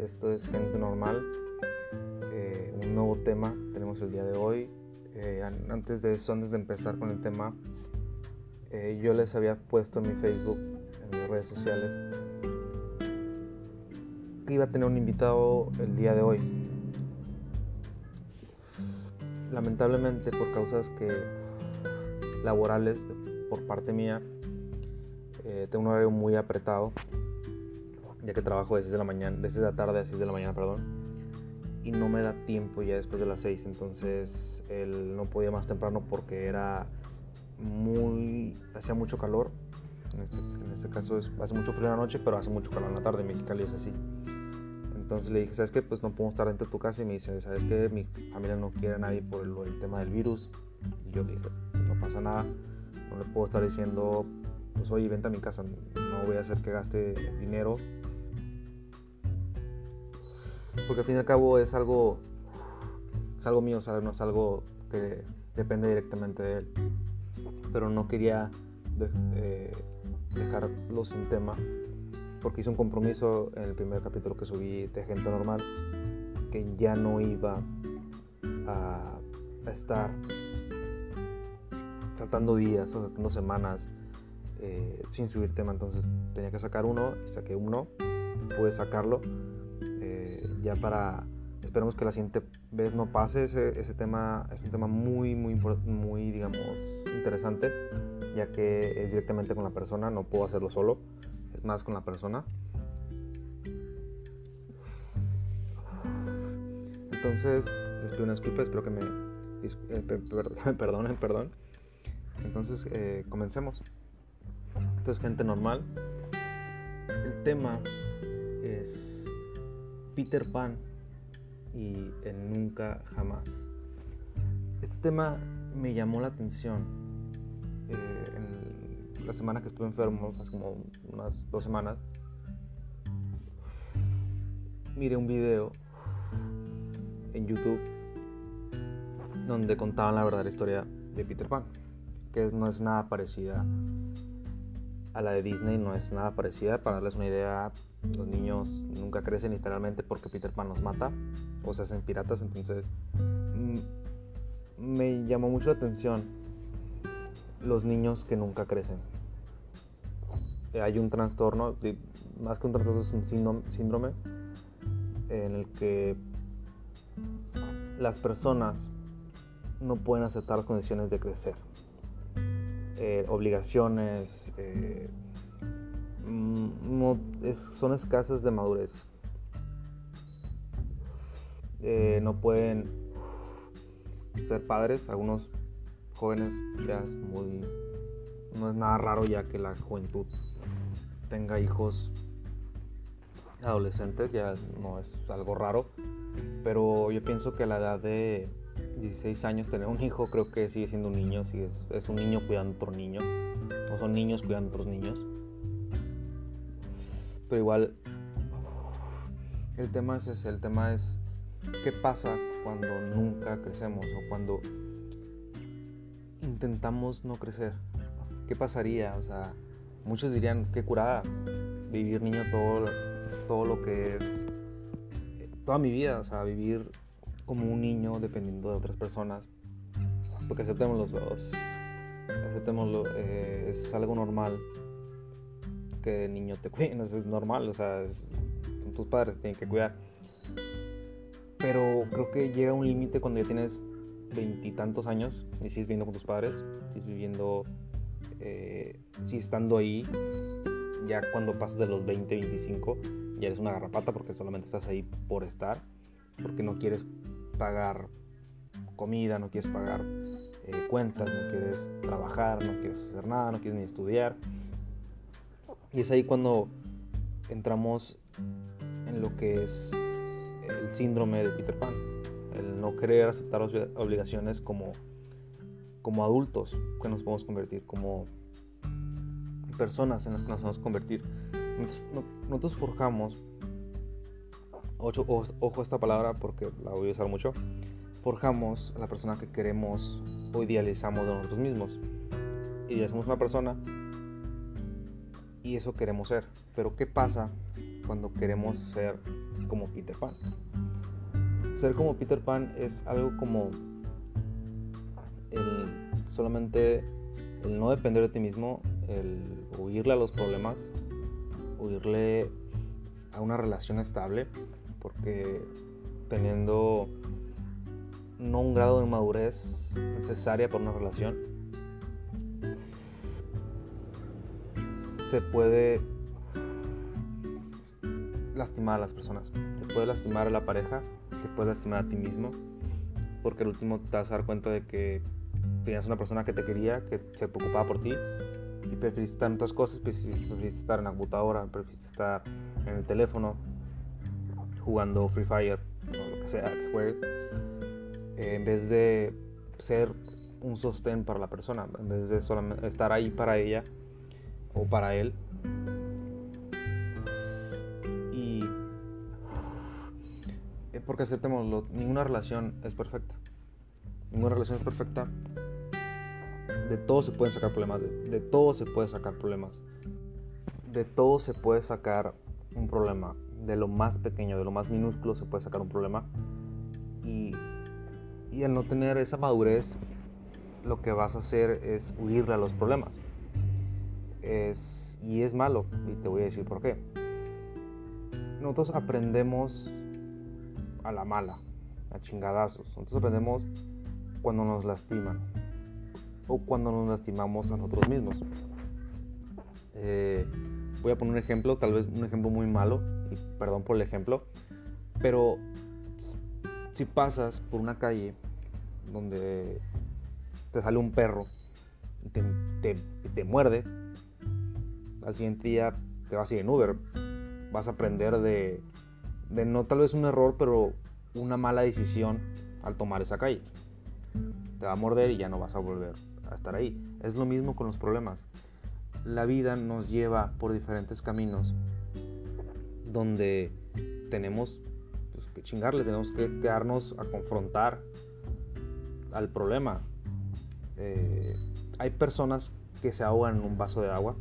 esto es Gente Normal, eh, un nuevo tema tenemos el día de hoy. Eh, antes de eso, antes de empezar con el tema, eh, yo les había puesto en mi Facebook, en mis redes sociales, que iba a tener un invitado el día de hoy. Lamentablemente por causas que laborales por parte mía, tengo un horario muy apretado ya que trabajo desde la mañana, desde la tarde a 6 de la mañana, perdón, y no me da tiempo ya después de las 6, entonces él no podía más temprano porque era muy, hacía mucho calor, en este, este caso hace mucho frío en la noche, pero hace mucho calor en la tarde, en Mexicali es así. Entonces le dije, ¿sabes qué? Pues no podemos estar dentro de tu casa y me dice, ¿sabes qué? Mi familia no quiere a nadie por el, el tema del virus. Y yo le dije, no pasa nada, no le puedo estar diciendo, pues oye, vente a mi casa, no voy a hacer que gaste dinero porque al fin y al cabo es algo, es algo mío, no es algo que depende directamente de él. Pero no quería eh, dejarlo sin tema, porque hice un compromiso en el primer capítulo que subí de Gente Normal, que ya no iba a, estar saltando días o saltando semanas eh, sin subir tema, entonces tenía que sacar uno y saqué uno, pude sacarlo ya para, esperemos que la siguiente vez no pase, ese, ese tema es un tema muy, muy, muy, digamos, interesante, ya que es directamente con la persona, no puedo hacerlo solo, es más con la persona. Entonces, les pido una disculpa, espero que me, eh, perdonen, perdón. Entonces, eh, comencemos. Entonces, gente normal. El tema Peter Pan y el Nunca Jamás. Este tema me llamó la atención. Eh, en la semana que estuve enfermo, hace como unas dos semanas, miré un video en YouTube donde contaban la verdadera historia de Peter Pan, que no es nada parecida a la de Disney, no es nada parecida. Para darles una idea, los niños nunca crecen literalmente porque Peter Pan los mata o se hacen piratas. Entonces mm, me llamó mucho la atención los niños que nunca crecen. Eh, hay un trastorno, más que un trastorno es un síndrome en el que las personas no pueden aceptar las condiciones de crecer. Eh, obligaciones, eh, no, son escasas de madurez. Eh, no pueden ser padres, algunos jóvenes ya es muy... No es nada raro ya que la juventud tenga hijos adolescentes, ya no es algo raro, pero yo pienso que a la edad de 16 años tener un hijo creo que sigue siendo un niño, es, es un niño cuidando a otro niño, o son niños cuidando a otros niños. Pero igual, el tema es ese, el tema es qué pasa cuando nunca crecemos o cuando intentamos no crecer. ¿Qué pasaría? O sea, muchos dirían, qué curada vivir niño todo, todo lo que es, toda mi vida, o sea, vivir como un niño dependiendo de otras personas. Porque aceptemos los dos, aceptémoslo, eh, es algo normal que niño te cuide, es normal, o sea, son tus padres, tienen que cuidar. Pero creo que llega un límite cuando ya tienes veintitantos años y sigues viviendo con tus padres, sigues viviendo, eh, estando ahí, ya cuando pasas de los 20, 25, ya eres una garrapata porque solamente estás ahí por estar, porque no quieres pagar comida, no quieres pagar eh, cuentas, no quieres trabajar, no quieres hacer nada, no quieres ni estudiar. Y es ahí cuando entramos en lo que es el síndrome de Peter Pan, el no querer aceptar obligaciones como, como adultos que nos podemos convertir, como personas en las que nos a convertir. Nosotros, forjamos, ocho, ojo esta palabra porque la voy a usar mucho, forjamos a la persona que queremos o idealizamos de nosotros mismos. Idealizamos una persona y eso queremos ser. Pero ¿qué pasa cuando queremos ser como Peter Pan. Ser como Peter Pan es algo como el solamente el no depender de ti mismo, el huirle a los problemas, huirle a una relación estable, porque teniendo no un grado de madurez necesaria para una relación, se puede lastimar a las personas, se puede lastimar a la pareja, te puede lastimar a ti mismo, porque al último te vas a dar cuenta de que tenías una persona que te quería, que se preocupaba por ti y preferiste estar en otras cosas, preferiste estar en la computadora, preferiste estar en el teléfono jugando Free Fire o lo que sea que juegues, en vez de ser un sostén para la persona, en vez de solamente estar ahí para ella o para él. Y eh, porque aceptémoslo, ninguna relación es perfecta. Ninguna relación es perfecta de todo se pueden sacar problemas, de, todo se puede sacar problemas. De todo se puede sacar un problema. De lo más pequeño, de lo más minúsculo se puede sacar un problema. Y, y al no tener esa madurez, lo que vas a hacer es huirle a los problemas. Y es malo, y te voy a decir por qué. Nosotros aprendemos a la mala, a chingadazos. Nosotros aprendemos cuando nos lastiman o cuando nos lastimamos a nosotros mismos. Eh, voy a poner un ejemplo, tal vez un ejemplo muy malo, y perdón por el ejemplo, pero si pasas por una calle donde te sale un perro y te, te, muerde, al siguiente día te vas a ir en Uber, vas a aprender de, de no tal vez un error, pero una mala decisión al tomar esa calle. Te va a morder y ya no vas a volver a estar ahí. Es lo mismo con los problemas. La vida nos lleva por diferentes caminos donde tenemos pues, que chingarle, tenemos que quedarnos a confrontar al problema. Eh, hay personas que se ahogan en un vaso de agua.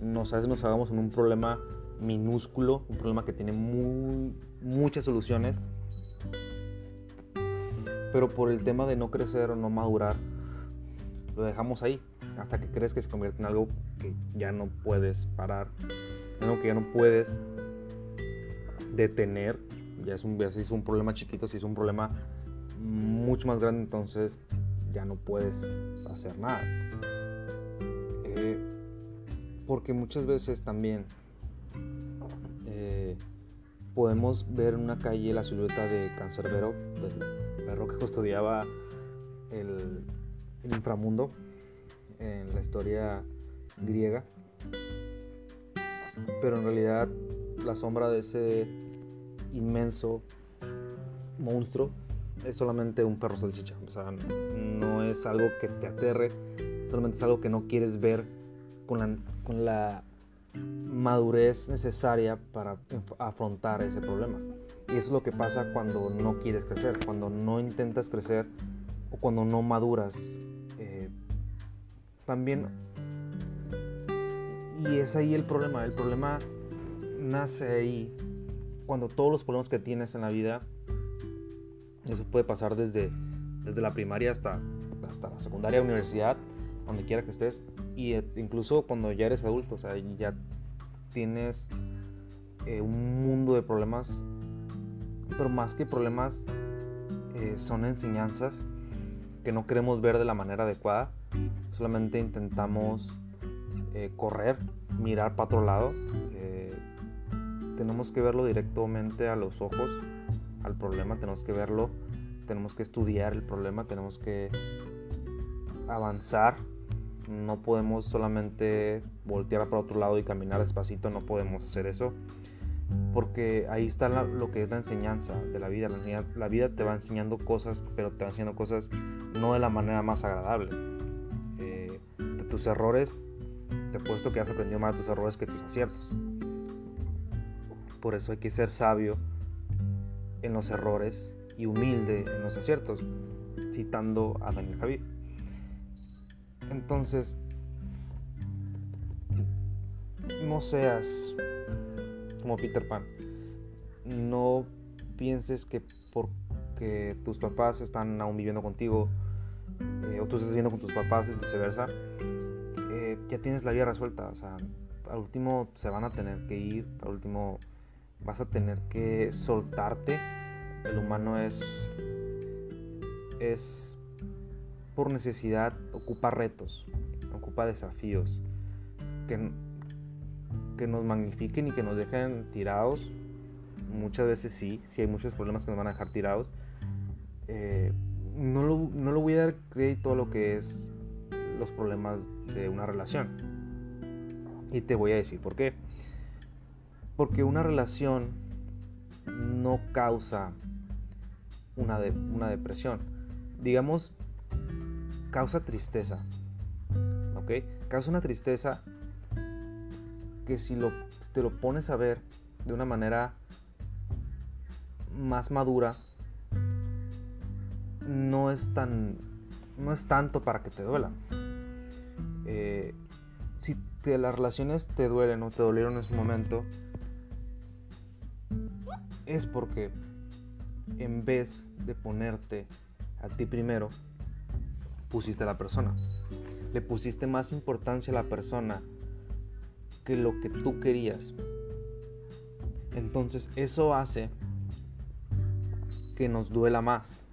Nos, a veces nos ahogamos en un problema minúsculo, un problema que tiene muy, muchas soluciones, pero por el tema de no crecer o no madurar, lo dejamos ahí hasta que crees que se convierte en algo que ya no puedes parar, algo que ya no puedes detener. Ya es un, es un problema chiquito, si es un problema mucho más grande, entonces ya no puedes hacer nada. Eh, porque muchas veces también eh, podemos ver en una calle la silueta de Cancerbero, del perro que custodiaba el, el inframundo en la historia griega. Pero en realidad la sombra de ese inmenso monstruo es solamente un perro salchicha. O sea, no es algo que te aterre, solamente es algo que no quieres ver con la, madurez necesaria para afrontar ese problema. Y eso es lo que pasa cuando no quieres crecer, cuando no intentas crecer o cuando no maduras también, y es ahí el problema, el problema nace ahí cuando todos los problemas que tienes en la vida, eso puede pasar desde, desde la primaria hasta, hasta la secundaria, universidad, donde quiera que estés, y e, incluso cuando ya eres adulto, o sea, ya tienes eh, un mundo de problemas, pero más que problemas, eh, son enseñanzas que no queremos ver de la manera adecuada solamente intentamos eh, correr, mirar para otro lado. Eh, tenemos que verlo directamente a los ojos, al problema, tenemos que verlo, tenemos que estudiar el problema, tenemos que avanzar. No podemos solamente voltear para otro lado y caminar despacito, no podemos hacer eso. Porque ahí está lo que es la enseñanza de la vida. La, vida te va enseñando cosas, pero te va enseñando cosas no de la manera más agradable tus errores, te puesto que has aprendido más de tus errores que tus aciertos. Por eso hay que ser sabio en los errores y humilde en los aciertos, citando a Daniel Javier. Entonces, no seas como Peter Pan. no pienses que porque tus papás están aún viviendo contigo eh, o tú estás viviendo con tus papás y viceversa, eh, ya tienes la vida resuelta. O sea, al último se van a tener que ir, al último vas a tener que soltarte. El humano es, es por necesidad, ocupa retos, ocupa desafíos que, que nos magnifiquen y que nos dejen tirados. Muchas veces sí, sí hay muchos problemas que nos van a dejar tirados. Eh, no, lo, no lo voy a dar crédito a lo que es los problemas de una relación. Y te voy a decir por qué. Porque una relación no causa una, una depresión. Digamos, causa tristeza. ¿Ok? Causa una tristeza que si te lo pones a ver de una manera más madura, no es tan no es tanto para que te duela. Eh, si las relaciones te duelen o te dolieron en su momento, es porque en vez de ponerte a ti primero, pusiste a la persona. Le pusiste más importancia a la persona que lo que tú querías. Entonces eso hace que nos duela más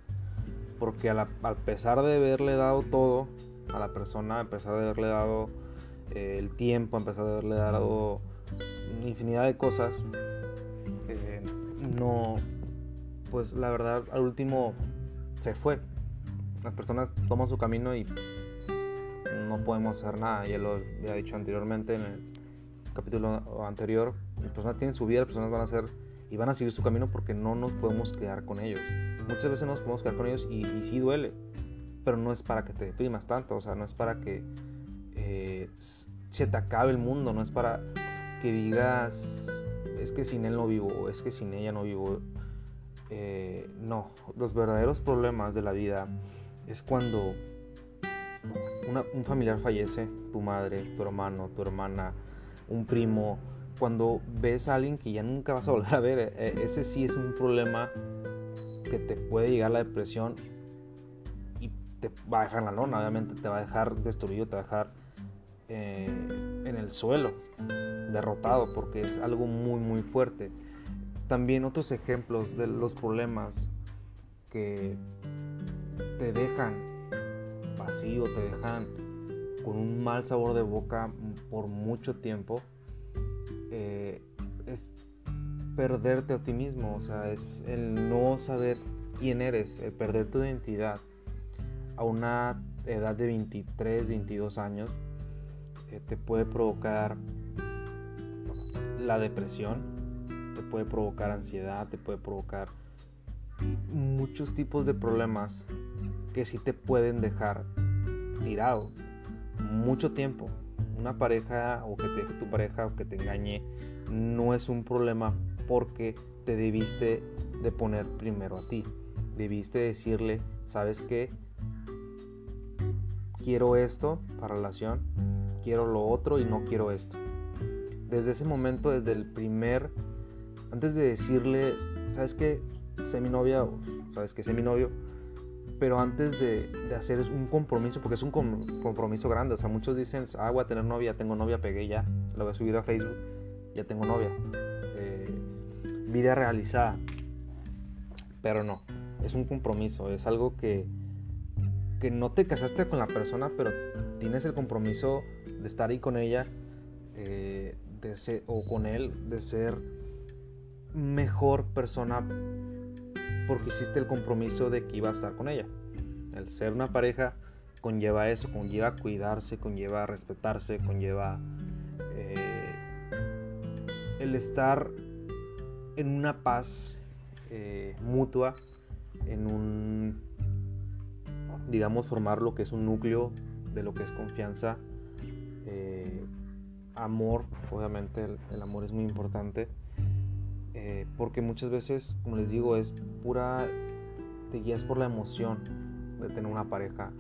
porque a, pesar de haberle dado todo a la persona, a pesar de haberle dado eh, el tiempo, a pesar de haberle dado infinidad de cosas, eh, no, pues la verdad al último se fue. Las personas toman su camino y no podemos hacer nada. Ya lo había dicho anteriormente en el capítulo anterior. Las personas tienen su vida, las personas van a hacer y van a seguir su camino porque no nos podemos quedar con ellos. Muchas veces nos podemos quedar con ellos y, sí duele, pero no es para que te deprimas tanto, o sea, no es para que eh, se te acabe el mundo, no es para que digas, es que sin él no vivo, es que sin ella no vivo. Eh, no, los verdaderos problemas de la vida es cuando un familiar fallece, tu madre, tu hermano, tu hermana, un primo, cuando ves a alguien que ya nunca vas a volver a ver, eh, ese sí es un problema que te puede llegar la depresión y te va a dejar en la lona, obviamente te va a dejar destruido, te va a dejar eh, en el suelo, derrotado, porque es algo muy, muy fuerte. También otros ejemplos de los problemas que te dejan vacío, te dejan con un mal sabor de boca por mucho tiempo eh, es perderte a ti mismo, o sea, es el no saber quién eres, el perder tu identidad. A una edad de 23, 22 años, eh, te puede provocar la depresión, te puede provocar ansiedad, te puede provocar muchos tipos de problemas que sí te pueden dejar tirado mucho tiempo una pareja o que te deje tu pareja o que te engañe no es un problema porque te debiste de poner primero a ti. Debiste decirle, ¿sabes qué? Quiero esto para relación, quiero lo otro y no quiero esto. Desde ese momento, desde el primer, antes de decirle, ¿sabes qué? Sé mi novia o ¿sabes qué? Sé mi novio pero antes de, hacer un compromiso, porque es un compromiso grande, o sea, muchos dicen, ah, voy a tener novia, tengo novia, pegué ya, lo voy a subir a Facebook, ya tengo novia. Eh, vida realizada, pero no, es un compromiso, es algo que, que no te casaste con la persona, pero tienes el compromiso de estar ahí con ella, eh, de o con él, de ser mejor persona porque hiciste el compromiso de que iba a estar con ella. El ser una pareja conlleva eso, conlleva cuidarse, conlleva respetarse, conlleva eh, el estar en una paz eh, mutua, en un, digamos, formar lo que es un núcleo de lo que es confianza, eh, amor, obviamente el amor es muy importante eh, porque muchas veces, como les digo, es pura, te guías por la emoción de tener una pareja.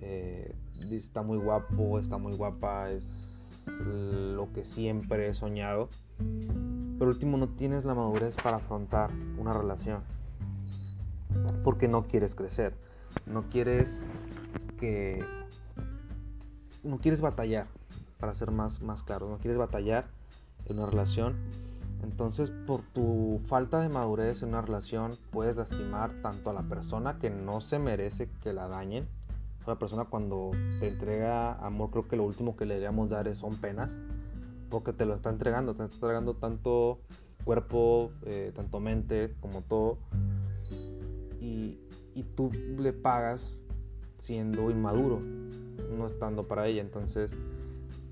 Eh, está muy guapo, está muy guapa, es lo que siempre he soñado. Pero último, no tienes la madurez para afrontar una relación. Porque no quieres crecer. No quieres que... No quieres batallar, para ser más, más claro. No quieres batallar en una relación. Entonces, por tu falta de madurez en una relación, puedes lastimar tanto a la persona que no se merece que la dañen. La persona cuando te entrega amor, creo que lo último que le deberíamos dar es, son penas porque te lo está entregando, te está entregando tanto cuerpo, eh, tanto mente como todo. Y, tú le pagas siendo inmaduro, no estando para ella. Entonces,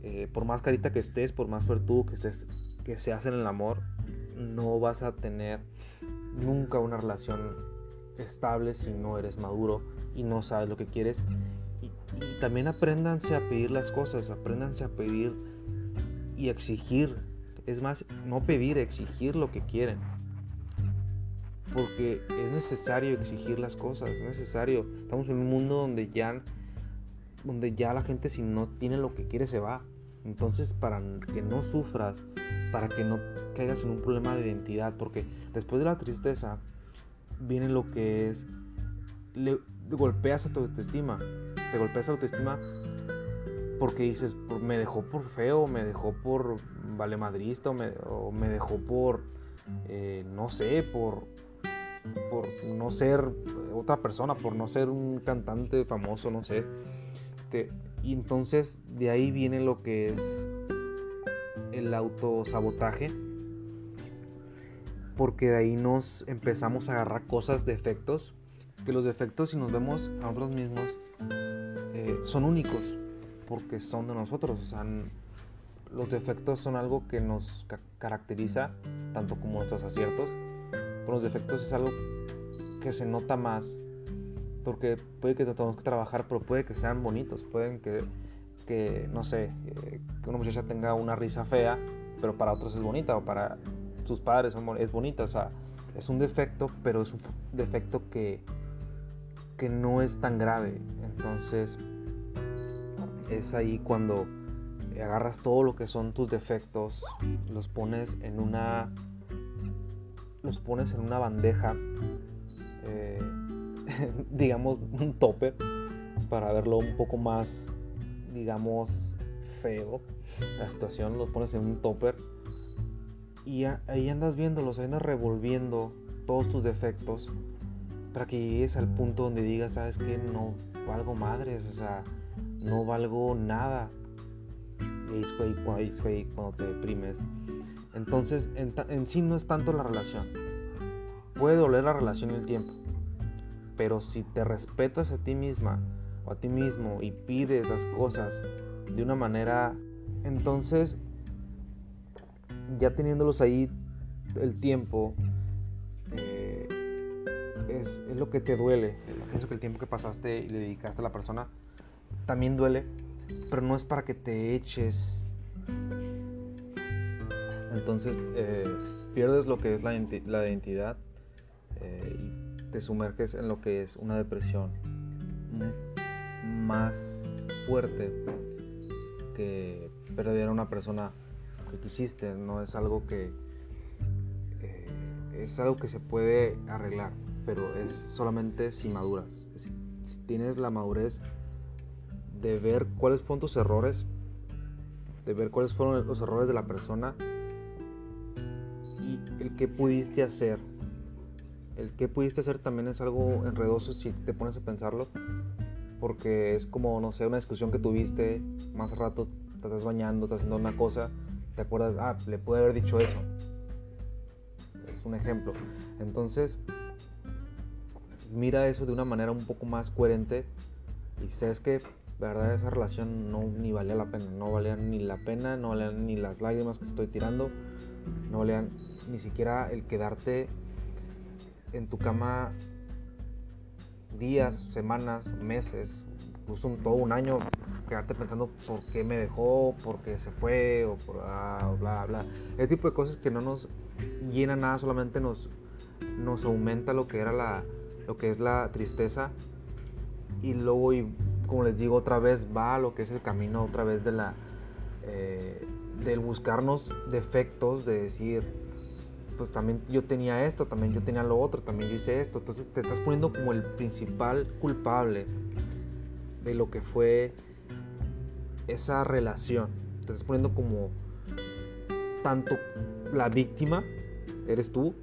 eh, por más carita que estés, por más tú que estés, que seas en el amor, no vas a tener nunca una relación estable si no eres maduro y no sabes lo que quieres. Y, y también apréndanse a pedir las cosas, apréndanse a pedir y exigir. Es más, no pedir, exigir lo que quieren. Porque es necesario exigir las cosas, es necesario. Estamos en un mundo donde ya, donde ya la gente si no tiene lo que quiere se va. Entonces, para que no sufras, para que no caigas en un problema de identidad, porque después de la tristeza viene lo que es, le golpeas a tu autoestima, te golpeas a tu autoestima porque dices, me dejó por feo, me dejó por valemadrista o me, o me dejó por, eh, no sé, por, por no ser otra persona, por no ser un cantante famoso, no sé. Y entonces de ahí viene lo que es el autosabotaje, porque de ahí nos empezamos a agarrar cosas, defectos, que los defectos si nos vemos a nosotros mismos eh, son únicos porque son de nosotros. Los defectos son algo que nos caracteriza, tanto como nuestros aciertos. Pero los defectos es algo que se nota más, porque puede que tengamos que trabajar, pero puede que sean bonitos. Pueden que, que no sé, eh, que una muchacha tenga una risa fea, pero para otros es bonita, o para sus padres es bonita. O sea, es un defecto, pero es un defecto que, que no es tan grave. Entonces, es ahí cuando agarras todo lo que son tus defectos, los pones en una los pones en una bandeja, eh, digamos un tope, para verlo un poco más, digamos, feo la situación, los pones en un topper y ahí andas viéndolos, ahí andas revolviendo todos tus defectos para que llegues al punto donde digas, sabes que no valgo madres, o sea, no valgo nada. cuando te deprimes. Entonces, en, sí no es tanto la relación. Puede doler la relación el tiempo. Pero si te respetas a ti misma o a ti mismo y pides las cosas de una manera, entonces, ya teniéndolos ahí el tiempo, eh, es, es, lo que te duele. Pienso que el tiempo que pasaste y le dedicaste a la persona también duele, pero no es para que te eches. Entonces eh, pierdes lo que es la, identidad eh, te sumerges en lo que es una depresión más fuerte que perder a una persona que quisiste. No es algo que eh, es algo que se puede arreglar, pero es solamente si maduras. Si tienes la madurez de ver cuáles fueron tus errores, de ver cuáles fueron los errores de la persona y el que pudiste hacer. El que pudiste hacer también es algo enredoso si te pones a pensarlo, porque es como, no sé, una discusión que tuviste, más rato te estás bañando, estás haciendo una cosa, te acuerdas, ah, le pude haber dicho eso. Es un ejemplo. Entonces, mira eso de una manera un poco más coherente y sabes que verdad esa relación no ni valía la pena, no valían ni la pena, no valían ni las lágrimas que estoy tirando, no valían ni siquiera el quedarte en tu cama días, semanas, meses, incluso todo un año, quedarte pensando por qué me dejó, por qué se fue, o por ah, bla, bla. Ese tipo de cosas que no nos llena nada, solamente nos, nos aumenta lo que era la, lo que es la tristeza y luego y como les digo otra vez, va a lo que es el camino otra vez de la, eh, del buscarnos defectos, de decir, pues también yo tenía esto, también yo tenía lo otro, también yo hice esto. Entonces te estás poniendo como el principal culpable de lo que fue esa relación. Te estás poniendo como tanto la víctima, eres tú,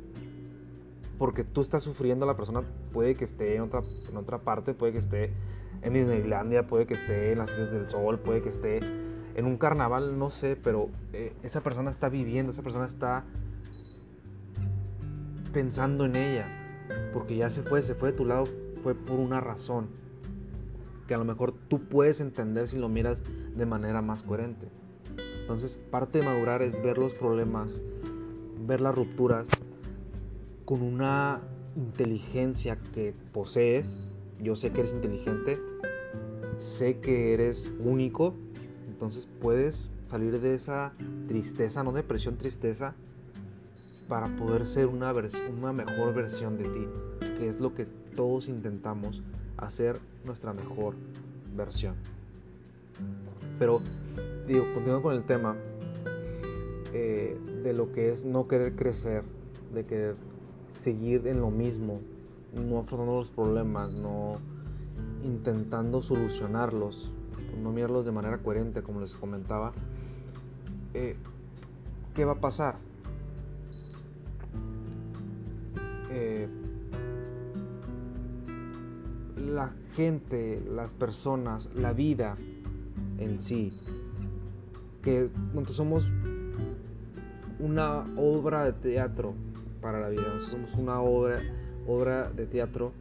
porque tú estás sufriendo, la persona puede que esté en otra, en otra parte, puede que esté en Disneylandia, puede que esté en las fiestas del sol, puede que esté en un carnaval, no sé, pero eh, esa persona está viviendo, esa persona está pensando en ella, porque ya se fue, se fue de tu lado, fue por una razón, que a lo mejor tú puedes entender si lo miras de manera más coherente. Entonces, parte de madurar es ver los problemas, ver las rupturas con una inteligencia que posees. Yo sé que eres inteligente, sé que eres único, entonces puedes salir de esa tristeza, no depresión, tristeza, para poder ser una, una mejor versión de ti, que es lo que todos intentamos, hacer nuestra mejor versión. Pero, digo, continuando con el tema eh, de lo que es no querer crecer, de querer seguir en lo mismo, no afrontando los problemas, no intentando solucionarlos, no mirarlos de manera coherente, como les comentaba, eh, ¿qué va a pasar? La gente, las personas, la vida en sí, que somos una obra de teatro para la vida, somos una obra, obra de teatro.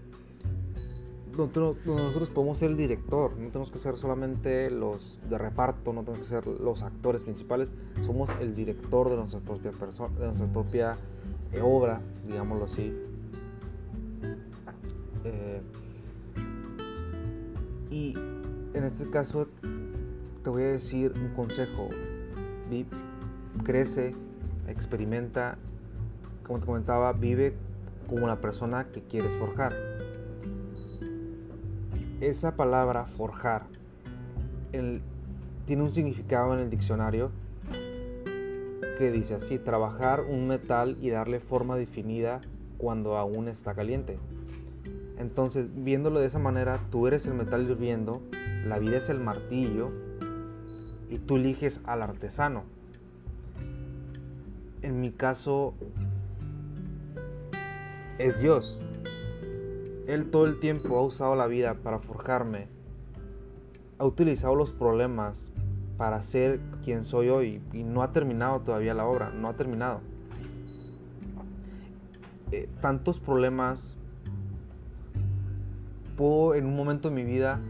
Donde nosotros podemos ser el director, no tenemos que ser solamente los de reparto, no tenemos que ser los actores principales, somos el director de nuestra propia persona, de nuestra propia eh, obra, digámoslo así. Y en este caso te voy a decir un consejo. crece, experimenta, como te comentaba, vive como la persona que quieres forjar. Esa palabra forjar tiene un significado en el diccionario que dice así, trabajar un metal y darle forma definida cuando aún está caliente. Entonces, viéndolo de esa manera, tú eres el metal hirviendo, la vida es el martillo y tú eliges al artesano. En mi caso, es Dios. Él todo el tiempo ha usado la vida para forjarme. Ha utilizado los problemas para ser quien soy hoy y no ha terminado todavía la obra, no ha terminado. Eh, tantos problemas, puedo en un momento de mi vida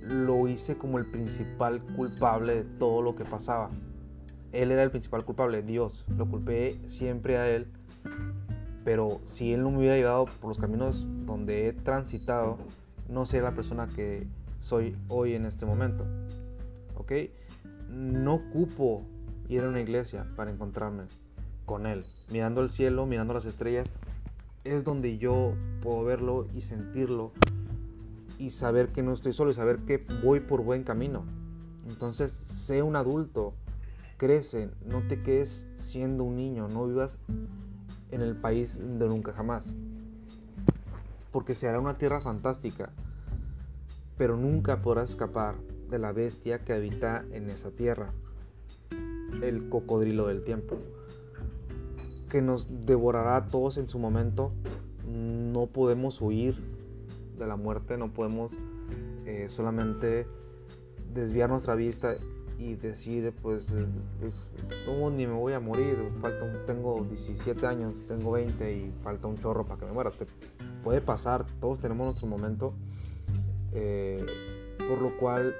lo hice como el principal culpable de todo lo que pasaba. Él era el principal culpable, Dios. Lo culpé siempre a Él. Pero si Él no me hubiera llevado por los caminos donde he transitado, no sería la persona que soy hoy en este momento. ¿Ok? No ocupo ir a una iglesia para encontrarme con Él. Mirando el cielo, mirando las estrellas, es donde yo puedo verlo y sentirlo y saber que no estoy solo y saber que voy por buen camino. Entonces, sé un adulto, crece, no te quedes siendo un niño, no vivas en el país de nunca jamás. Porque se hará una tierra fantástica, pero nunca podrás escapar de la bestia que habita en esa tierra, el cocodrilo del tiempo, que nos devorará a todos en su momento. No podemos huir de la muerte, no podemos eh, solamente desviar nuestra vista y decir, pues, eh, pues ni me voy a morir, falta tengo 17 años, tengo 20 y falta un chorro para que me muera. Te, puede pasar, todos tenemos nuestro momento, eh, por lo cual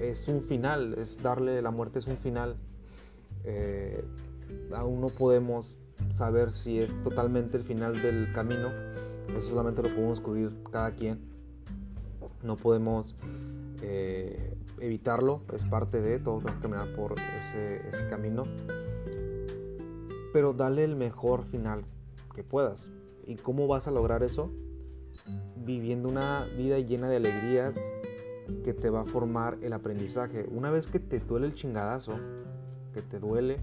es un final, es darle, la muerte es un final. Aún no podemos saber si es totalmente el final del camino, eso solamente lo podemos descubrir cada quien. No podemos eh, evitarlo, es parte de, todos tenemos que caminar por ese, camino. Pero dale el mejor final que puedas. ¿Y cómo vas a lograr eso? Viviendo una vida llena de alegrías que te va a formar el aprendizaje. Una vez que te duele el chingadazo, que te duele,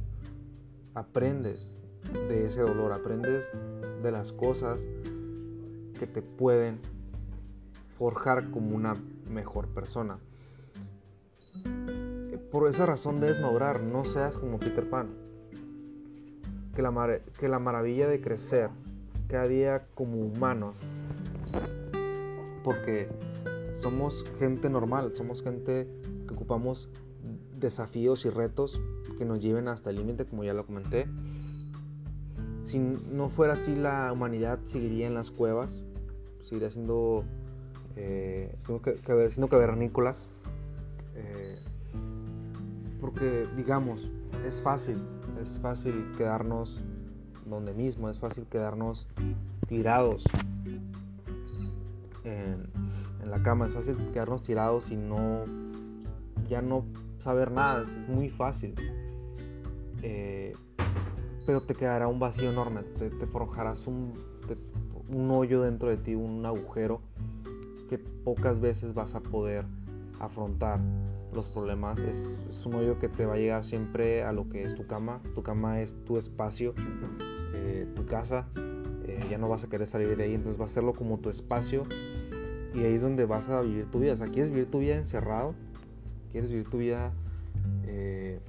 aprendes de ese dolor, aprendes de las cosas que te pueden forjar como una mejor persona. Por esa razón debes madurar, no seas como Peter Pan. Que la, que la maravilla de crecer cada día como humanos, porque somos gente normal, somos gente que ocupamos desafíos y retos que nos lleven hasta el límite, como ya lo comenté. Si no fuera así, la humanidad seguiría en las cuevas, seguiría siendo, eh, siendo cavernícolas. Eh, porque, digamos, es fácil, es fácil quedarnos donde mismo, es fácil quedarnos tirados en, la cama, es fácil quedarnos tirados y no, ya no saber nada, es muy fácil. Eh, pero te quedará un vacío enorme, te, forjarás un, un hoyo dentro de ti, un agujero que pocas veces vas a poder afrontar los problemas. Es, un hoyo que te va a llegar siempre a lo que es tu cama. Tu cama es tu espacio, eh, tu casa. Eh, ya no vas a querer salir de ahí, entonces vas a hacerlo como tu espacio. Y ahí es donde vas a vivir tu vida. O sea, ¿quieres vivir tu vida encerrado? ¿Quieres vivir tu vida eh,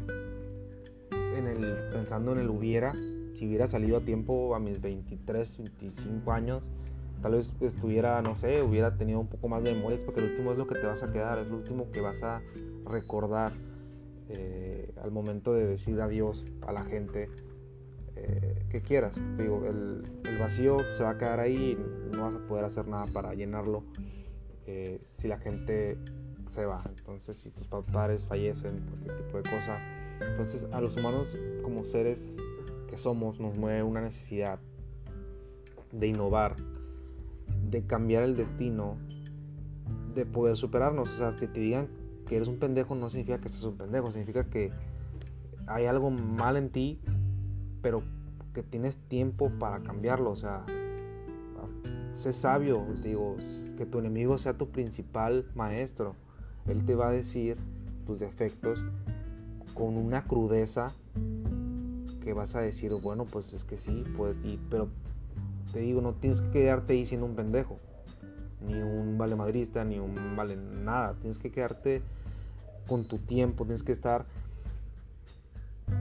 en el, pensando en el hubiera? Si hubiera salido a tiempo a mis 23, 25 años, tal vez estuviera, no sé, hubiera tenido un poco más de memorias, porque el último es lo que te vas a quedar, es lo último que vas a recordar eh, al momento de decir adiós a la gente eh, que quieras. Digo, el, vacío se va a quedar ahí no vas a poder hacer nada para llenarlo si la gente se va. Entonces, si tus padres fallecen, cualquier tipo de cosa. Entonces, a los humanos como seres que somos nos mueve una necesidad de innovar, de cambiar el destino, de poder superarnos. O sea, que te digan que eres un pendejo no significa que seas un pendejo, significa que hay algo mal en ti, pero que tienes tiempo para cambiarlo. O sea, sé sabio, digo, que tu enemigo sea tu principal maestro. Él te va a decir tus defectos con una crudeza que vas a decir, bueno, pues es que sí, pues, pero te digo, no tienes que quedarte ahí siendo un pendejo, ni un vale madrista, ni un vale nada. Tienes que quedarte con tu tiempo, tienes que estar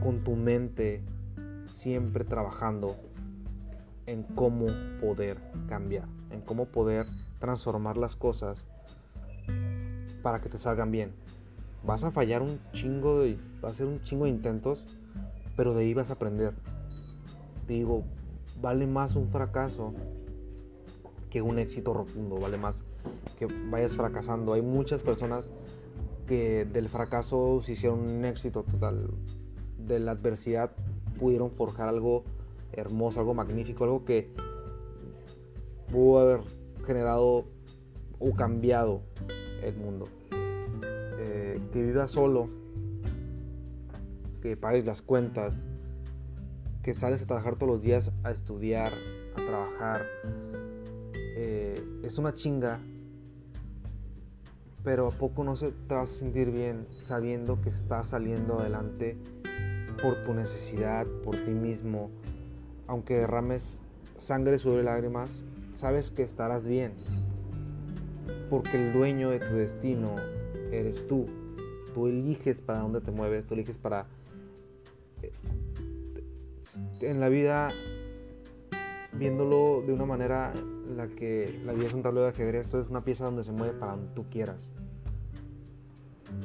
con tu mente siempre trabajando en cómo poder cambiar, en cómo poder transformar las cosas para que te salgan bien. Vas a fallar un chingo de, va a ser un chingo de intentos, pero de ahí vas a aprender. digo, vale más un fracaso que un éxito rotundo, vale más que vayas fracasando. Hay muchas personas que del fracaso se hicieron un éxito total. De la adversidad pudieron forjar algo hermoso, algo magnífico, algo que pudo haber generado o cambiado el mundo. Eh, que vivas solo, que pagues las cuentas, que sales a trabajar todos los días, a estudiar, a trabajar. Eh, es una chinga, pero a poco no se te vas a sentir bien sabiendo que estás saliendo adelante por tu necesidad, por ti mismo. Aunque derrames sangre, sobre lágrimas, sabes que estarás bien. Porque el dueño de tu destino eres tú. Tú eliges para dónde te mueves, tú eliges para en la vida, viéndolo de una manera en la que la vida es un tablero de ajedrez, esto es una pieza donde se mueve para donde tú quieras.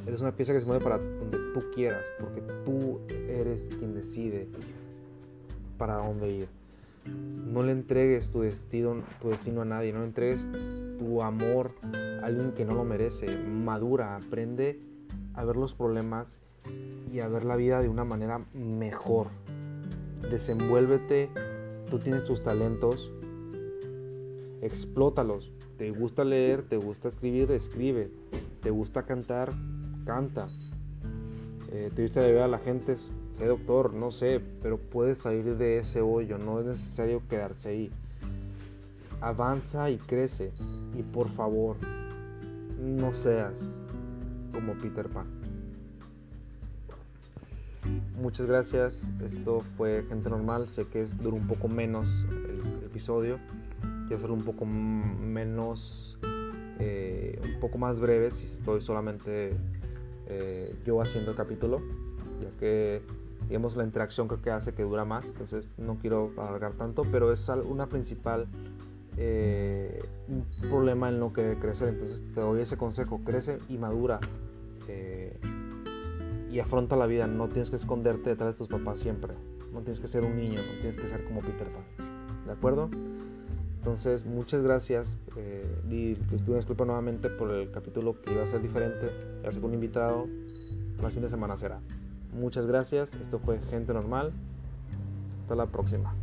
Eres una pieza que se mueve para donde tú quieras, porque tú eres quien decide para dónde ir. No le entregues tu destino, tu destino a nadie, no le entregues tu amor a alguien que no lo merece. Madura, aprende a ver los problemas y a ver la vida de una manera mejor desenvuélvete, tú tienes tus talentos, explótalos. Te gusta leer, te gusta escribir, escribe. Te gusta cantar, canta. Eh, te gusta ver a la gente, sé doctor, no sé, pero puedes salir de ese hoyo, no es necesario quedarse ahí. Avanza y crece. Y por favor, no seas como Peter Pan. muchas gracias. Esto fue Gente Normal. Sé que duró un poco menos el, episodio. Quiero hacerlo un poco menos, eh, un poco más breve si estoy solamente eh, yo haciendo el capítulo, ya que digamos la interacción creo que hace que dura más. Entonces no quiero alargar tanto, pero es una principal eh, un problema en lo que crecer. Entonces te doy ese consejo, crece y madura eh, y afronta la vida. No tienes que esconderte detrás de tus papás siempre. No tienes que ser un niño, no tienes que ser como Peter Pan. ¿De acuerdo? Entonces, muchas gracias. Eh, y les pido disculpa nuevamente por el capítulo que iba a ser diferente. Ya un invitado. La siguiente semana será. Muchas gracias, esto fue Gente Normal. Hasta la próxima.